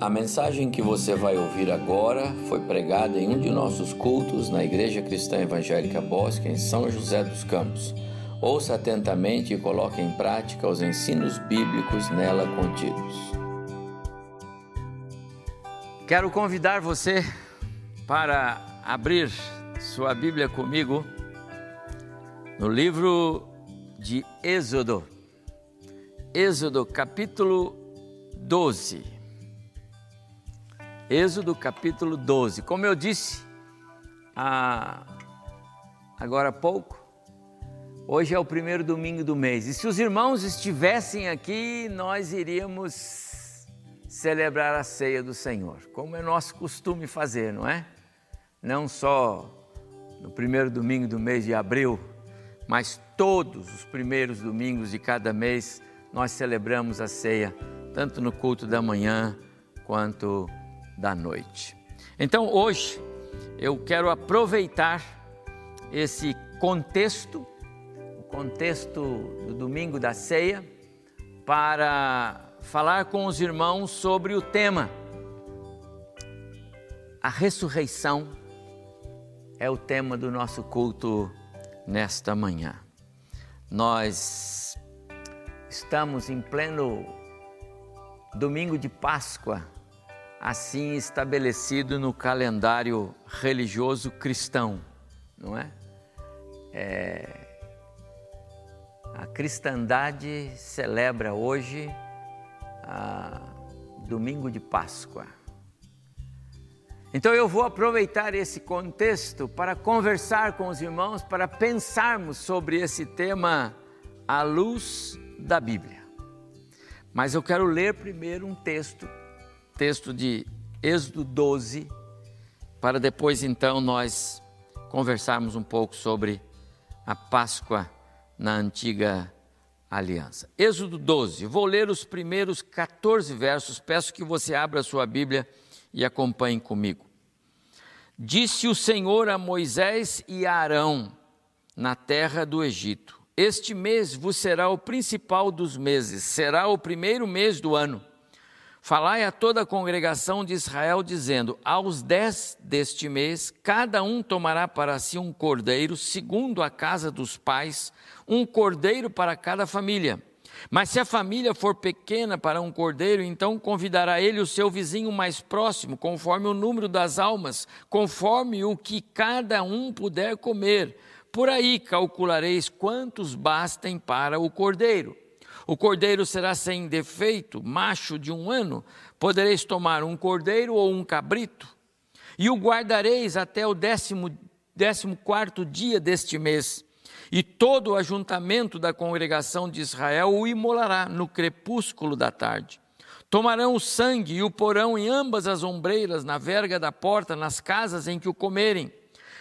A mensagem que você vai ouvir agora foi pregada em um de nossos cultos na Igreja Cristã Evangélica Bosque, em São José dos Campos. Ouça atentamente e coloque em prática os ensinos bíblicos nela contidos. Quero convidar você para abrir sua Bíblia comigo no livro de Êxodo. Êxodo capítulo 12. Êxodo capítulo 12. Como eu disse há, agora há pouco, hoje é o primeiro domingo do mês. E se os irmãos estivessem aqui, nós iríamos celebrar a ceia do Senhor, como é nosso costume fazer, não é? Não só no primeiro domingo do mês de abril, mas todos os primeiros domingos de cada mês nós celebramos a ceia, tanto no culto da manhã quanto da noite. Então hoje eu quero aproveitar esse contexto, o contexto do domingo da ceia, para falar com os irmãos sobre o tema. A ressurreição é o tema do nosso culto nesta manhã. Nós estamos em pleno domingo de Páscoa assim estabelecido no calendário religioso cristão, não é? é a cristandade celebra hoje domingo de Páscoa. Então eu vou aproveitar esse contexto para conversar com os irmãos, para pensarmos sobre esse tema à luz da Bíblia. Mas eu quero ler primeiro um texto texto de Êxodo 12, para depois então nós conversarmos um pouco sobre a Páscoa na antiga aliança. Êxodo 12, vou ler os primeiros 14 versos, peço que você abra a sua Bíblia e acompanhe comigo. Disse o Senhor a Moisés e a Arão na terra do Egito: Este mês vos será o principal dos meses, será o primeiro mês do ano. Falai a toda a congregação de Israel, dizendo: Aos dez deste mês, cada um tomará para si um cordeiro, segundo a casa dos pais, um cordeiro para cada família. Mas se a família for pequena para um cordeiro, então convidará ele o seu vizinho mais próximo, conforme o número das almas, conforme o que cada um puder comer. Por aí calculareis quantos bastem para o cordeiro. O cordeiro será sem defeito, macho de um ano. Podereis tomar um cordeiro ou um cabrito, e o guardareis até o décimo, décimo quarto dia deste mês. E todo o ajuntamento da congregação de Israel o imolará no crepúsculo da tarde. Tomarão o sangue e o porão em ambas as ombreiras, na verga da porta, nas casas em que o comerem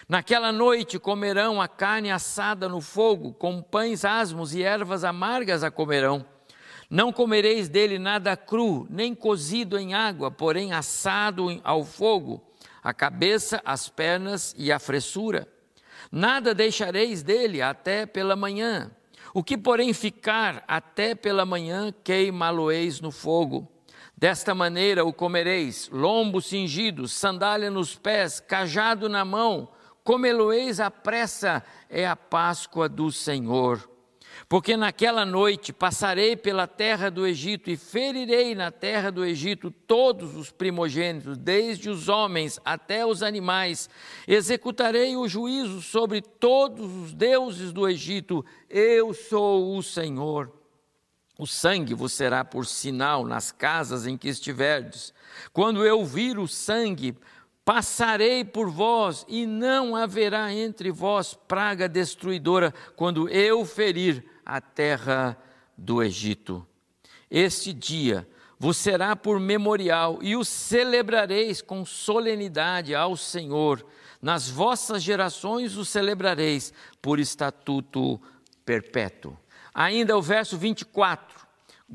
Naquela noite comerão a carne assada no fogo, com pães asmos e ervas amargas a comerão. Não comereis dele nada cru, nem cozido em água, porém assado ao fogo, a cabeça, as pernas e a fressura. Nada deixareis dele até pela manhã. O que, porém, ficar até pela manhã, queimá-lo-eis no fogo. Desta maneira o comereis, lombo cingido, sandália nos pés, cajado na mão, Comê-lo-eis à pressa, é a Páscoa do Senhor. Porque naquela noite passarei pela terra do Egito e ferirei na terra do Egito todos os primogênitos, desde os homens até os animais. Executarei o juízo sobre todos os deuses do Egito. Eu sou o Senhor. O sangue vos será por sinal nas casas em que estiverdes. Quando eu vir o sangue, Passarei por vós e não haverá entre vós praga destruidora quando eu ferir a terra do Egito. Este dia vos será por memorial e o celebrareis com solenidade ao Senhor. Nas vossas gerações o celebrareis por estatuto perpétuo. Ainda o verso 24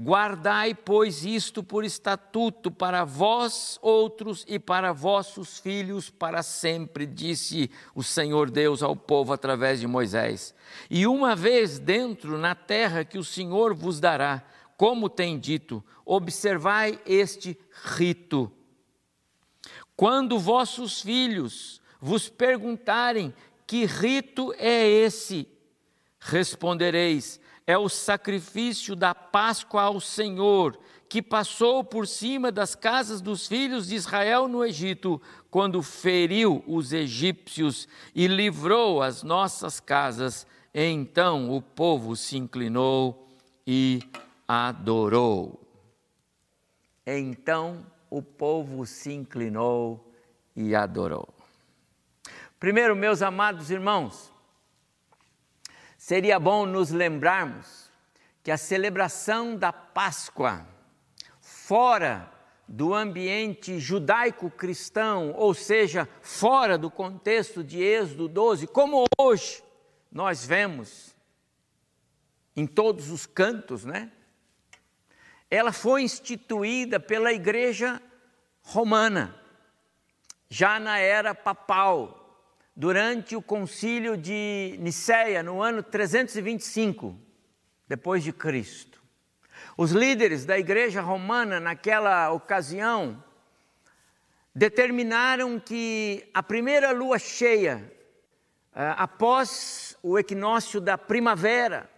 Guardai, pois, isto por estatuto para vós outros e para vossos filhos para sempre, disse o Senhor Deus ao povo através de Moisés. E uma vez dentro na terra que o Senhor vos dará, como tem dito: observai este rito. Quando vossos filhos vos perguntarem que rito é esse, respondereis: é o sacrifício da Páscoa ao Senhor, que passou por cima das casas dos filhos de Israel no Egito, quando feriu os egípcios e livrou as nossas casas. Então o povo se inclinou e adorou. Então o povo se inclinou e adorou. Primeiro, meus amados irmãos, seria bom nos lembrarmos que a celebração da Páscoa, fora do ambiente judaico-cristão, ou seja, fora do contexto de Êxodo 12, como hoje nós vemos em todos os cantos, né? Ela foi instituída pela Igreja Romana, já na era papal, durante o concílio de Nicéia, no ano 325 depois de Cristo. Os líderes da igreja romana, naquela ocasião, determinaram que a primeira lua cheia, eh, após o equinócio da primavera,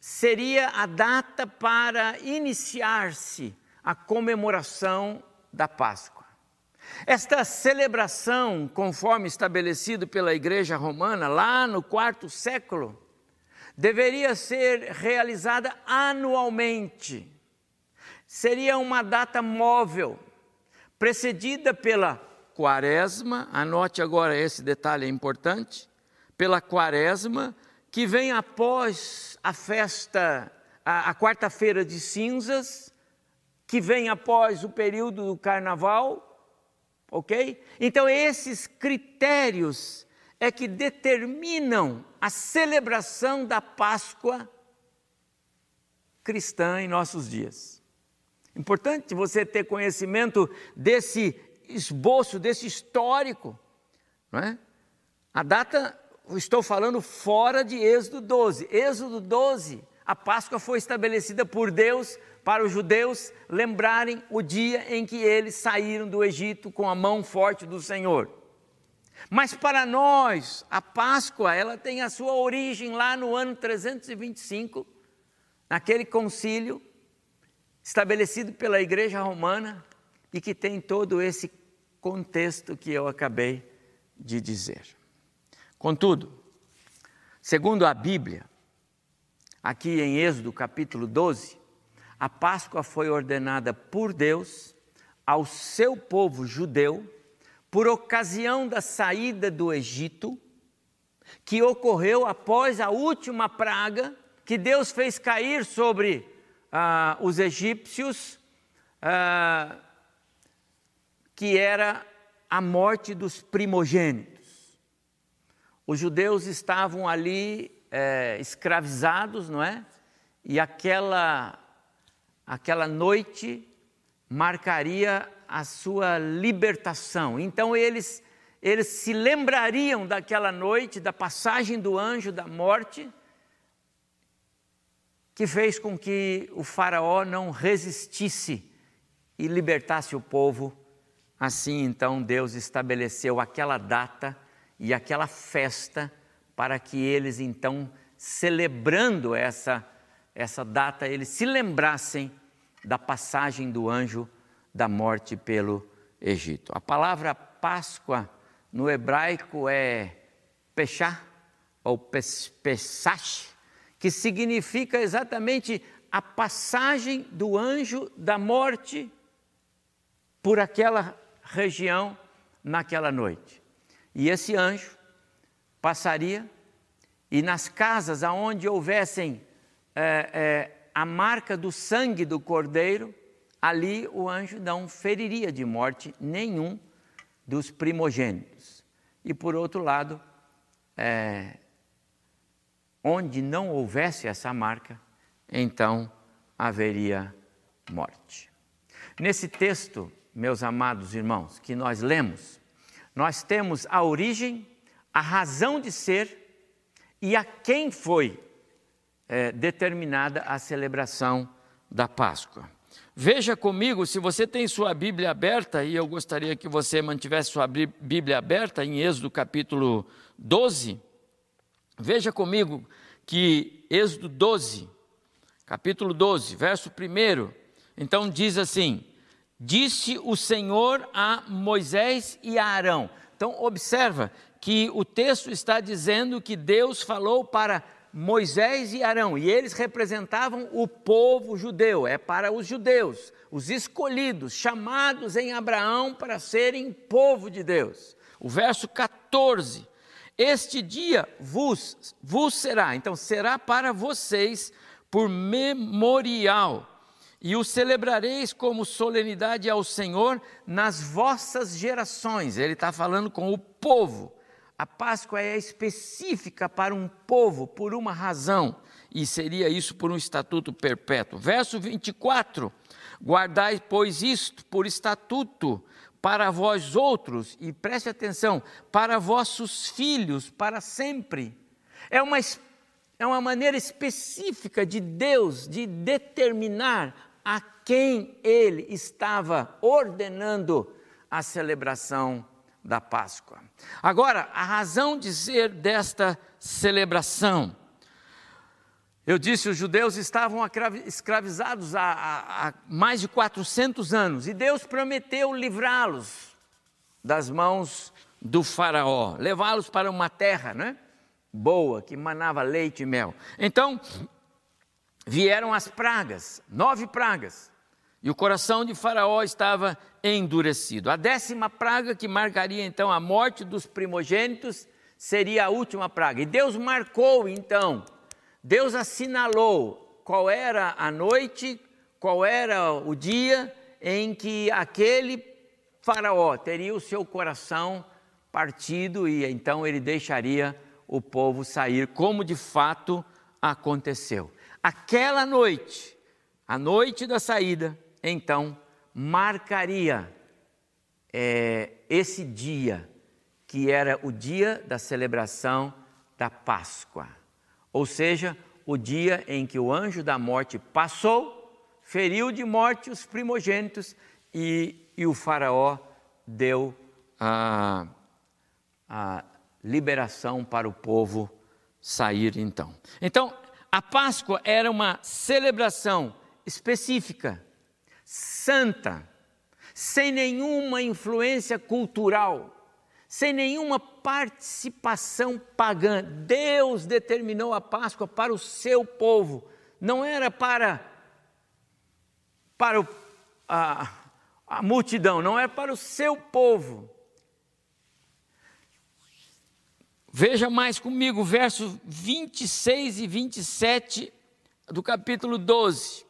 seria a data para iniciar-se a comemoração da Páscoa. Esta celebração, conforme estabelecido pela Igreja Romana, lá no quarto século, deveria ser realizada anualmente. Seria uma data móvel, precedida pela quaresma, anote agora esse detalhe é importante, pela quaresma, que vem após a festa, a, a quarta-feira de cinzas, que vem após o período do carnaval, ok? Então, esses critérios é que determinam a celebração da Páscoa cristã em nossos dias. Importante você ter conhecimento desse esboço, desse histórico. Não é? A data, estou falando fora de Êxodo 12. Êxodo 12, a Páscoa foi estabelecida por Deus para os judeus lembrarem o dia em que eles saíram do Egito com a mão forte do Senhor. Mas para nós, a Páscoa, ela tem a sua origem lá no ano 325, naquele concílio estabelecido pela Igreja Romana e que tem todo esse contexto que eu acabei de dizer. Contudo, segundo a Bíblia, aqui em Êxodo capítulo 12, a Páscoa foi ordenada por Deus ao seu povo judeu por ocasião da saída do Egito, que ocorreu após a última praga que Deus fez cair sobre ah, os egípcios, ah, que era a morte dos primogênitos. Os judeus estavam ali é, escravizados, não é? E aquela, aquela noite marcaria a sua libertação. Então eles, eles se lembrariam daquela noite, da passagem do anjo da morte, que fez com que o Faraó não resistisse e libertasse o povo. Assim, então, Deus estabeleceu aquela data e aquela festa para que eles, então, celebrando essa, essa data, eles se lembrassem da passagem do anjo da morte pelo Egito. A palavra Páscoa no hebraico é Peshá ou Pesach, que significa exatamente a passagem do anjo da morte por aquela região naquela noite. E esse anjo passaria e nas casas aonde houvessem é, é, a marca do sangue do cordeiro, ali o anjo não feriria de morte nenhum dos primogênitos. E por outro lado, é, onde não houvesse essa marca, então haveria morte. Nesse texto, meus amados irmãos, que nós lemos, nós temos a origem, a razão de ser e a quem foi é, determinada a celebração da Páscoa. Veja comigo, se você tem sua Bíblia aberta, e eu gostaria que você mantivesse sua Bíblia aberta em Êxodo capítulo 12, veja comigo que Êxodo 12, capítulo 12, verso 1, então diz assim: Disse o Senhor a Moisés e a Arão. Então, observa que o texto está dizendo que Deus falou para Moisés e Arão, e eles representavam o povo judeu, é para os judeus, os escolhidos, chamados em Abraão para serem povo de Deus. O verso 14: Este dia vos, vos será, então será para vocês por memorial, e o celebrareis como solenidade ao Senhor nas vossas gerações. Ele está falando com o povo. A Páscoa é específica para um povo por uma razão, e seria isso por um estatuto perpétuo. Verso 24: Guardai, pois, isto por estatuto para vós outros, e preste atenção, para vossos filhos, para sempre. É uma, é uma maneira específica de Deus de determinar a quem ele estava ordenando a celebração da Páscoa. Agora, a razão de ser desta celebração. Eu disse, os judeus estavam escravizados há, há, há mais de 400 anos e Deus prometeu livrá-los das mãos do Faraó, levá-los para uma terra né, boa, que manava leite e mel. Então, vieram as pragas, nove pragas. E o coração de Faraó estava endurecido. A décima praga, que marcaria então a morte dos primogênitos, seria a última praga. E Deus marcou então, Deus assinalou qual era a noite, qual era o dia em que aquele Faraó teria o seu coração partido e então ele deixaria o povo sair, como de fato aconteceu. Aquela noite, a noite da saída, então marcaria é, esse dia, que era o dia da celebração da Páscoa. Ou seja, o dia em que o anjo da morte passou, feriu de morte os primogênitos e, e o Faraó deu a, a liberação para o povo sair então. Então, a Páscoa era uma celebração específica santa, sem nenhuma influência cultural, sem nenhuma participação pagã. Deus determinou a Páscoa para o seu povo, não era para, para o, a, a multidão, não era para o seu povo. Veja mais comigo, versos 26 e 27 do capítulo 12.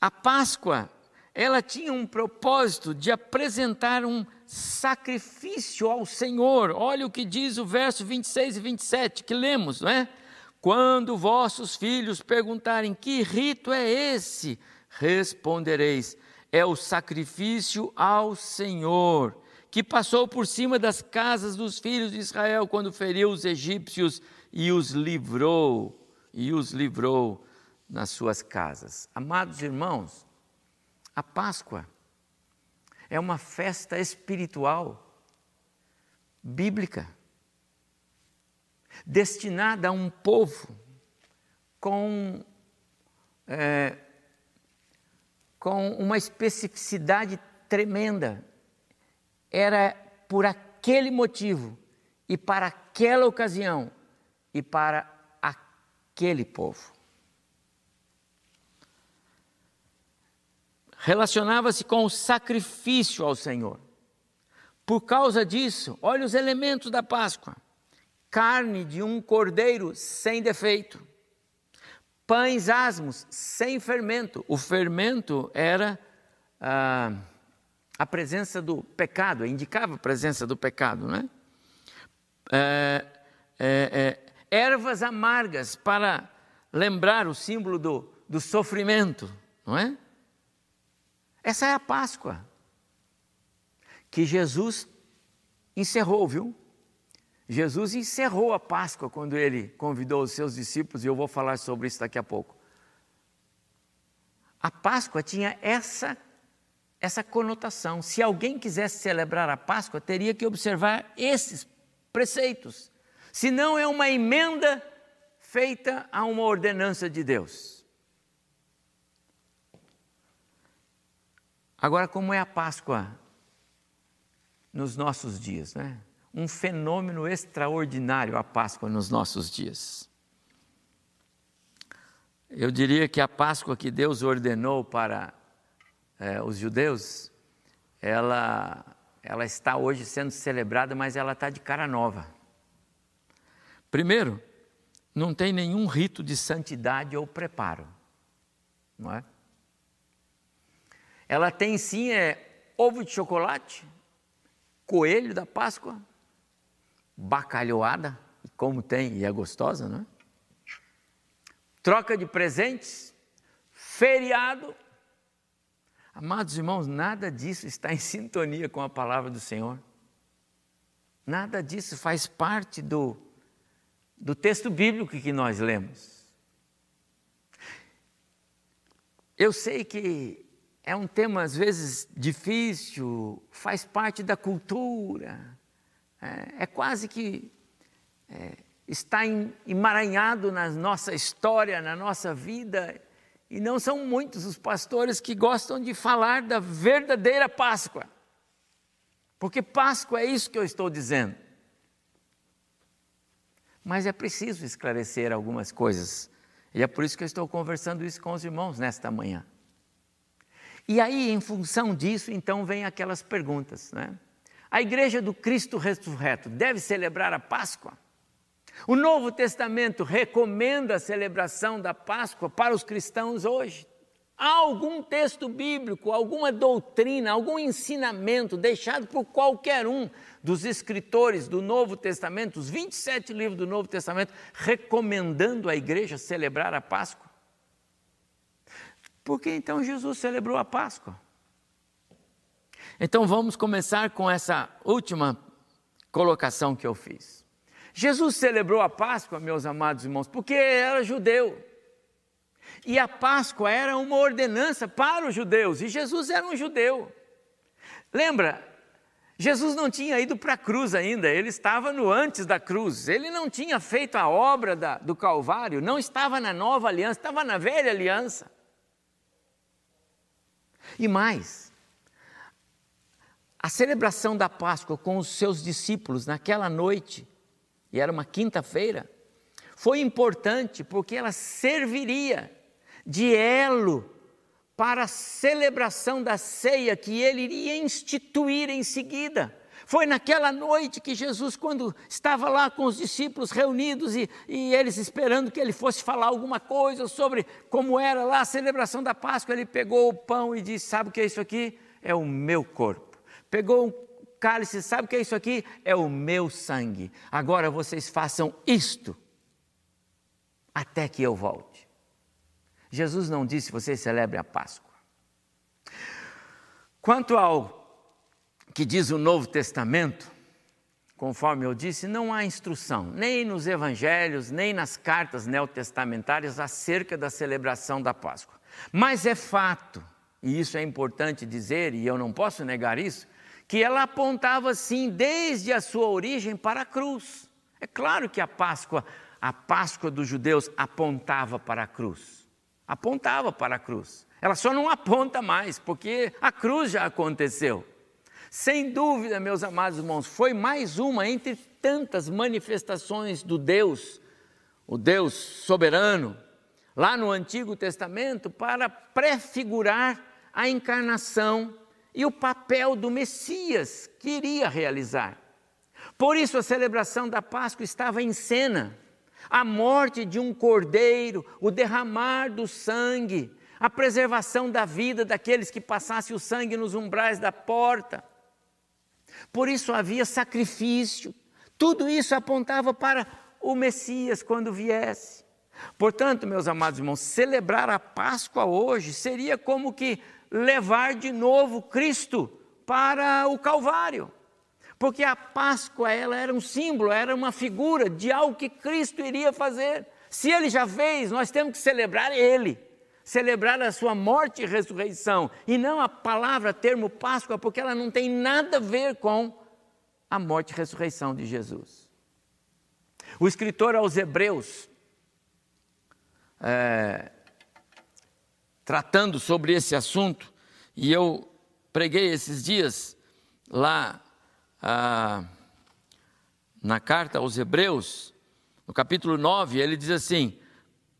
A Páscoa, ela tinha um propósito de apresentar um sacrifício ao Senhor. Olha o que diz o verso 26 e 27 que lemos, não é? Quando vossos filhos perguntarem que rito é esse, respondereis: é o sacrifício ao Senhor, que passou por cima das casas dos filhos de Israel quando feriu os egípcios e os livrou, e os livrou nas suas casas. Amados irmãos, a Páscoa é uma festa espiritual, bíblica, destinada a um povo com, é, com uma especificidade tremenda. Era por aquele motivo e para aquela ocasião e para aquele povo. Relacionava-se com o sacrifício ao Senhor. Por causa disso, olha os elementos da Páscoa: carne de um cordeiro sem defeito, pães asmos sem fermento. O fermento era ah, a presença do pecado, indicava a presença do pecado, né? É, é, é, ervas amargas para lembrar o símbolo do, do sofrimento, não é? Essa é a Páscoa que Jesus encerrou, viu? Jesus encerrou a Páscoa quando ele convidou os seus discípulos, e eu vou falar sobre isso daqui a pouco. a Páscoa tinha essa essa conotação. Se alguém quisesse celebrar a Páscoa, teria que observar esses preceitos. Senão é uma emenda feita a uma ordenança de Deus. Agora, como é a Páscoa nos nossos dias, né? Um fenômeno extraordinário a Páscoa nos nossos dias. Eu diria que a Páscoa que Deus ordenou para é, os judeus, ela, ela está hoje sendo celebrada, mas ela está de cara nova. Primeiro, não tem nenhum rito de santidade ou preparo, não é? Ela tem sim é, ovo de chocolate, coelho da Páscoa, bacalhoada, como tem e é gostosa, não é? Troca de presentes, feriado. Amados irmãos, nada disso está em sintonia com a palavra do Senhor. Nada disso faz parte do, do texto bíblico que nós lemos. Eu sei que é um tema às vezes difícil, faz parte da cultura, é, é quase que é, está emaranhado na nossa história, na nossa vida, e não são muitos os pastores que gostam de falar da verdadeira Páscoa, porque Páscoa é isso que eu estou dizendo. Mas é preciso esclarecer algumas coisas, e é por isso que eu estou conversando isso com os irmãos nesta manhã. E aí, em função disso, então, vem aquelas perguntas, né? A igreja do Cristo ressurreto deve celebrar a Páscoa? O Novo Testamento recomenda a celebração da Páscoa para os cristãos hoje. Há algum texto bíblico, alguma doutrina, algum ensinamento deixado por qualquer um dos escritores do Novo Testamento, os 27 livros do Novo Testamento, recomendando à igreja celebrar a Páscoa? Por que então Jesus celebrou a Páscoa? Então vamos começar com essa última colocação que eu fiz. Jesus celebrou a Páscoa, meus amados irmãos, porque era judeu. E a Páscoa era uma ordenança para os judeus, e Jesus era um judeu. Lembra, Jesus não tinha ido para a cruz ainda, ele estava no antes da cruz, ele não tinha feito a obra da, do Calvário, não estava na nova aliança, estava na velha aliança. E mais, a celebração da Páscoa com os seus discípulos naquela noite, e era uma quinta-feira, foi importante porque ela serviria de elo para a celebração da ceia que ele iria instituir em seguida. Foi naquela noite que Jesus, quando estava lá com os discípulos reunidos e, e, eles esperando que ele fosse falar alguma coisa sobre como era lá a celebração da Páscoa, ele pegou o pão e disse: Sabe o que é isso aqui? É o meu corpo. Pegou um cálice, sabe o que é isso aqui? É o meu sangue. Agora vocês façam isto até que eu volte. Jesus não disse: Vocês celebrem a Páscoa. Quanto ao que diz o Novo Testamento, conforme eu disse, não há instrução, nem nos evangelhos, nem nas cartas neotestamentárias acerca da celebração da Páscoa. Mas é fato, e isso é importante dizer, e eu não posso negar isso, que ela apontava sim desde a sua origem para a cruz. É claro que a Páscoa, a Páscoa dos judeus apontava para a cruz. Apontava para a cruz. Ela só não aponta mais, porque a cruz já aconteceu. Sem dúvida, meus amados irmãos, foi mais uma entre tantas manifestações do Deus, o Deus soberano, lá no Antigo Testamento, para prefigurar a encarnação e o papel do Messias que iria realizar. Por isso, a celebração da Páscoa estava em cena. A morte de um cordeiro, o derramar do sangue, a preservação da vida daqueles que passassem o sangue nos umbrais da porta, por isso havia sacrifício. Tudo isso apontava para o Messias quando viesse. Portanto, meus amados irmãos, celebrar a Páscoa hoje seria como que levar de novo Cristo para o Calvário. Porque a Páscoa ela era um símbolo, era uma figura de algo que Cristo iria fazer. Se ele já fez, nós temos que celebrar ele. Celebrar a sua morte e ressurreição, e não a palavra, termo Páscoa, porque ela não tem nada a ver com a morte e ressurreição de Jesus. O escritor aos Hebreus, é, tratando sobre esse assunto, e eu preguei esses dias lá ah, na carta aos Hebreus, no capítulo 9, ele diz assim: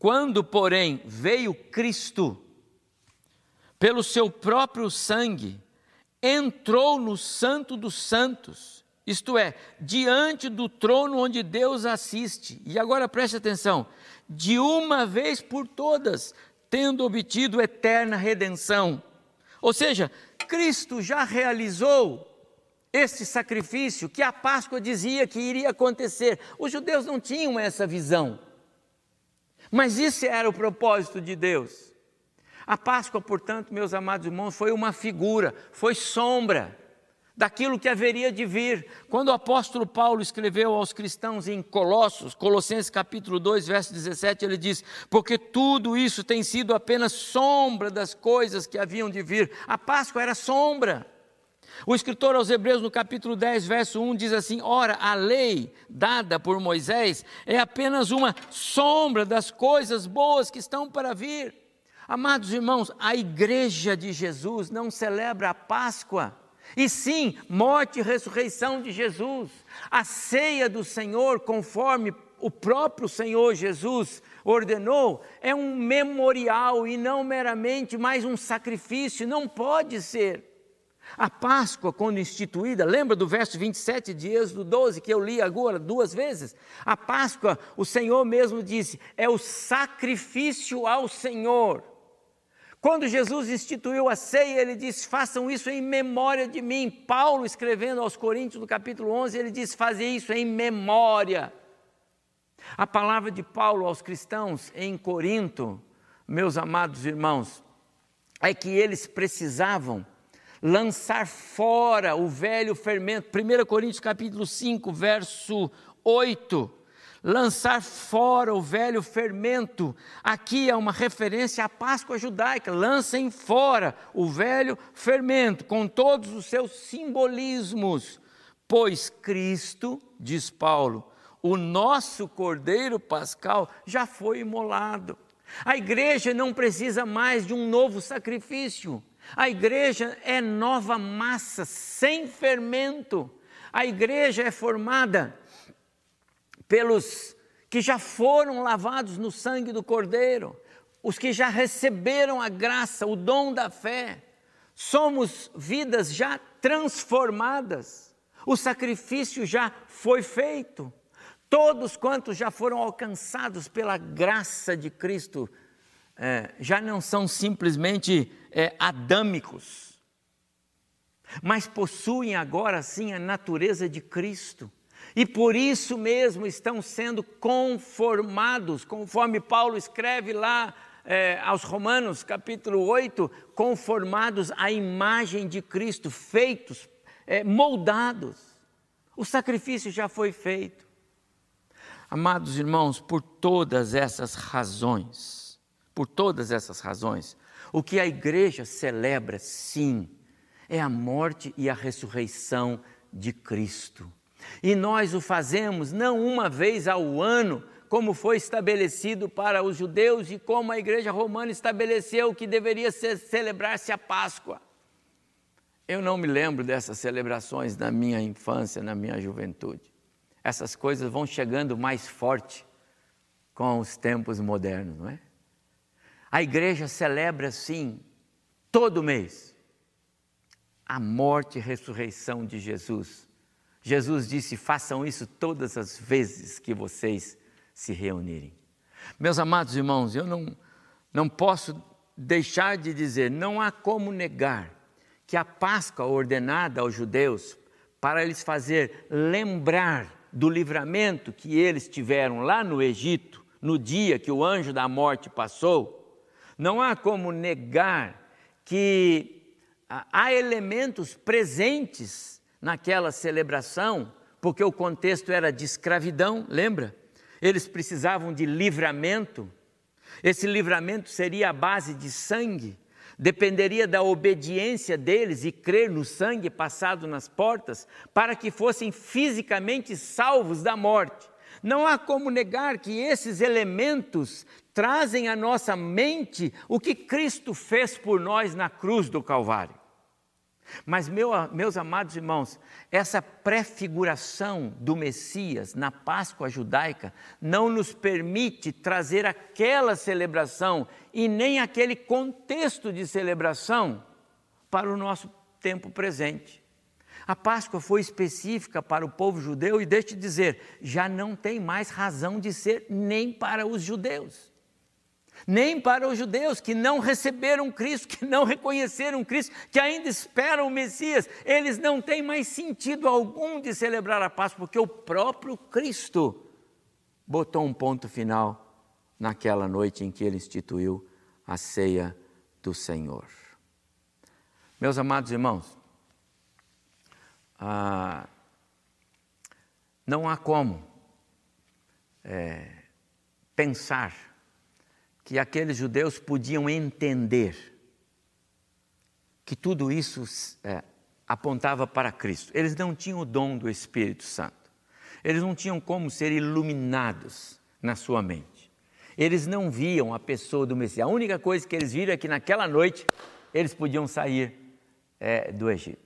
Quando, porém, veio Cristo, pelo seu próprio sangue, entrou no Santo dos Santos, isto é, diante do trono onde Deus assiste. E agora preste atenção: de uma vez por todas, tendo obtido eterna redenção. Ou seja, Cristo já realizou este sacrifício que a Páscoa dizia que iria acontecer. Os judeus não tinham essa visão. Mas isso era o propósito de Deus. A Páscoa, portanto, meus amados irmãos, foi uma figura, foi sombra daquilo que haveria de vir. Quando o apóstolo Paulo escreveu aos cristãos em Colossos, Colossenses capítulo 2, verso 17, ele diz: "Porque tudo isso tem sido apenas sombra das coisas que haviam de vir". A Páscoa era sombra. O escritor aos Hebreus, no capítulo 10, verso 1, diz assim: Ora, a lei dada por Moisés é apenas uma sombra das coisas boas que estão para vir. Amados irmãos, a igreja de Jesus não celebra a Páscoa, e sim morte e ressurreição de Jesus. A ceia do Senhor, conforme o próprio Senhor Jesus ordenou, é um memorial e não meramente mais um sacrifício, não pode ser. A Páscoa, quando instituída, lembra do verso 27 de Êxodo 12, que eu li agora duas vezes? A Páscoa, o Senhor mesmo disse, é o sacrifício ao Senhor. Quando Jesus instituiu a ceia, ele disse: façam isso em memória de mim. Paulo, escrevendo aos Coríntios, no capítulo 11, ele diz: fazer isso em memória. A palavra de Paulo aos cristãos em Corinto, meus amados irmãos, é que eles precisavam lançar fora o velho fermento. 1 Coríntios capítulo 5, verso 8. Lançar fora o velho fermento. Aqui é uma referência à Páscoa judaica. Lancem fora o velho fermento, com todos os seus simbolismos. Pois Cristo, diz Paulo, o nosso Cordeiro Pascal já foi imolado. A igreja não precisa mais de um novo sacrifício. A igreja é nova massa, sem fermento. A igreja é formada pelos que já foram lavados no sangue do Cordeiro, os que já receberam a graça, o dom da fé. Somos vidas já transformadas. O sacrifício já foi feito. Todos quantos já foram alcançados pela graça de Cristo é, já não são simplesmente é, adâmicos, mas possuem agora sim a natureza de Cristo. E por isso mesmo estão sendo conformados, conforme Paulo escreve lá é, aos Romanos, capítulo 8, conformados à imagem de Cristo, feitos, é, moldados. O sacrifício já foi feito. Amados irmãos, por todas essas razões, por todas essas razões, o que a igreja celebra, sim, é a morte e a ressurreição de Cristo. E nós o fazemos não uma vez ao ano, como foi estabelecido para os judeus e como a igreja romana estabeleceu que deveria celebrar-se a Páscoa. Eu não me lembro dessas celebrações na minha infância, na minha juventude. Essas coisas vão chegando mais forte com os tempos modernos, não é? A igreja celebra, sim, todo mês, a morte e ressurreição de Jesus. Jesus disse: façam isso todas as vezes que vocês se reunirem. Meus amados irmãos, eu não, não posso deixar de dizer, não há como negar que a Páscoa ordenada aos judeus para eles fazer lembrar do livramento que eles tiveram lá no Egito, no dia que o anjo da morte passou, não há como negar que há elementos presentes naquela celebração, porque o contexto era de escravidão, lembra? Eles precisavam de livramento. Esse livramento seria a base de sangue, dependeria da obediência deles e crer no sangue passado nas portas para que fossem fisicamente salvos da morte. Não há como negar que esses elementos trazem à nossa mente o que Cristo fez por nós na cruz do Calvário. Mas, meu, meus amados irmãos, essa prefiguração do Messias na Páscoa judaica não nos permite trazer aquela celebração e nem aquele contexto de celebração para o nosso tempo presente. A Páscoa foi específica para o povo judeu e, deixe de dizer, já não tem mais razão de ser nem para os judeus nem para os judeus que não receberam Cristo, que não reconheceram Cristo, que ainda esperam o Messias. Eles não têm mais sentido algum de celebrar a Páscoa, porque o próprio Cristo botou um ponto final naquela noite em que ele instituiu a ceia do Senhor. Meus amados irmãos, ah, não há como é, pensar que aqueles judeus podiam entender que tudo isso é, apontava para Cristo. Eles não tinham o dom do Espírito Santo. Eles não tinham como ser iluminados na sua mente. Eles não viam a pessoa do Messias. A única coisa que eles viram é que naquela noite eles podiam sair é, do Egito.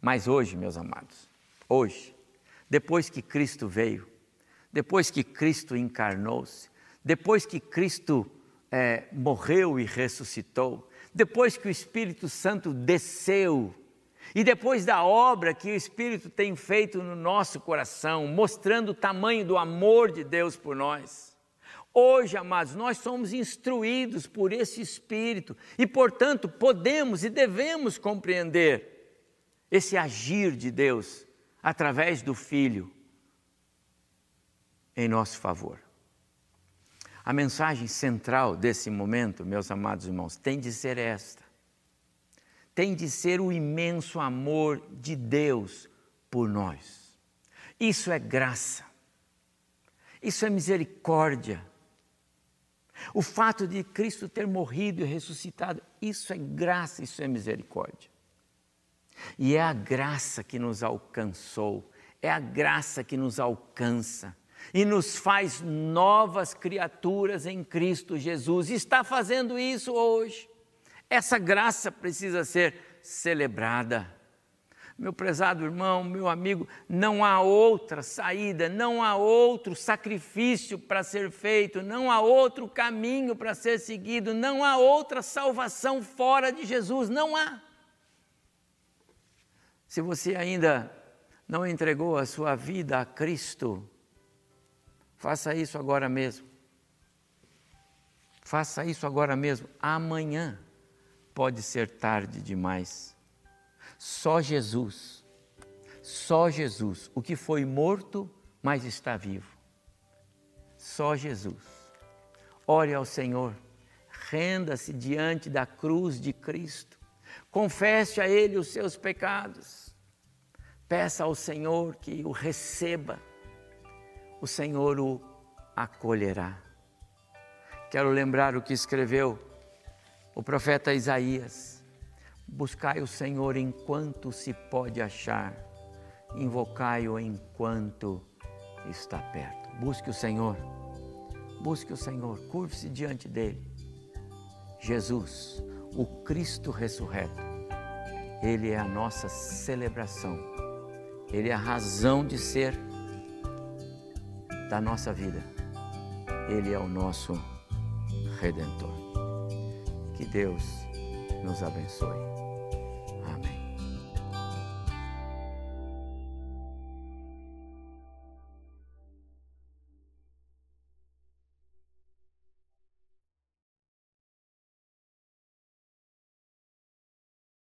Mas hoje, meus amados, hoje, depois que Cristo veio, depois que Cristo encarnou-se, depois que Cristo é, morreu e ressuscitou, depois que o Espírito Santo desceu, e depois da obra que o Espírito tem feito no nosso coração, mostrando o tamanho do amor de Deus por nós. Hoje, amados, nós somos instruídos por esse Espírito e, portanto, podemos e devemos compreender esse agir de Deus através do Filho em nosso favor. A mensagem central desse momento, meus amados irmãos, tem de ser esta: tem de ser o imenso amor de Deus por nós. Isso é graça, isso é misericórdia. O fato de Cristo ter morrido e ressuscitado, isso é graça, isso é misericórdia. E é a graça que nos alcançou, é a graça que nos alcança e nos faz novas criaturas em Cristo Jesus. Está fazendo isso hoje. Essa graça precisa ser celebrada. Meu prezado irmão, meu amigo, não há outra saída, não há outro sacrifício para ser feito, não há outro caminho para ser seguido, não há outra salvação fora de Jesus, não há. Se você ainda não entregou a sua vida a Cristo, Faça isso agora mesmo. Faça isso agora mesmo. Amanhã pode ser tarde demais. Só Jesus, só Jesus, o que foi morto, mas está vivo. Só Jesus. Ore ao Senhor, renda-se diante da cruz de Cristo, confesse a Ele os seus pecados, peça ao Senhor que o receba. O Senhor o acolherá. Quero lembrar o que escreveu o profeta Isaías: Buscai o Senhor enquanto se pode achar, invocai-o enquanto está perto. Busque o Senhor, busque o Senhor, curve-se diante dele. Jesus, o Cristo ressurreto, ele é a nossa celebração, ele é a razão de ser da nossa vida. Ele é o nosso redentor. Que Deus nos abençoe.